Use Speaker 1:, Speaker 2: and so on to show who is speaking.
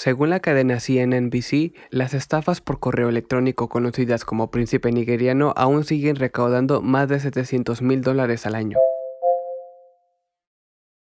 Speaker 1: Según la cadena CNNBC, las estafas por correo electrónico conocidas como príncipe nigeriano aún siguen recaudando más de 700 mil dólares al año.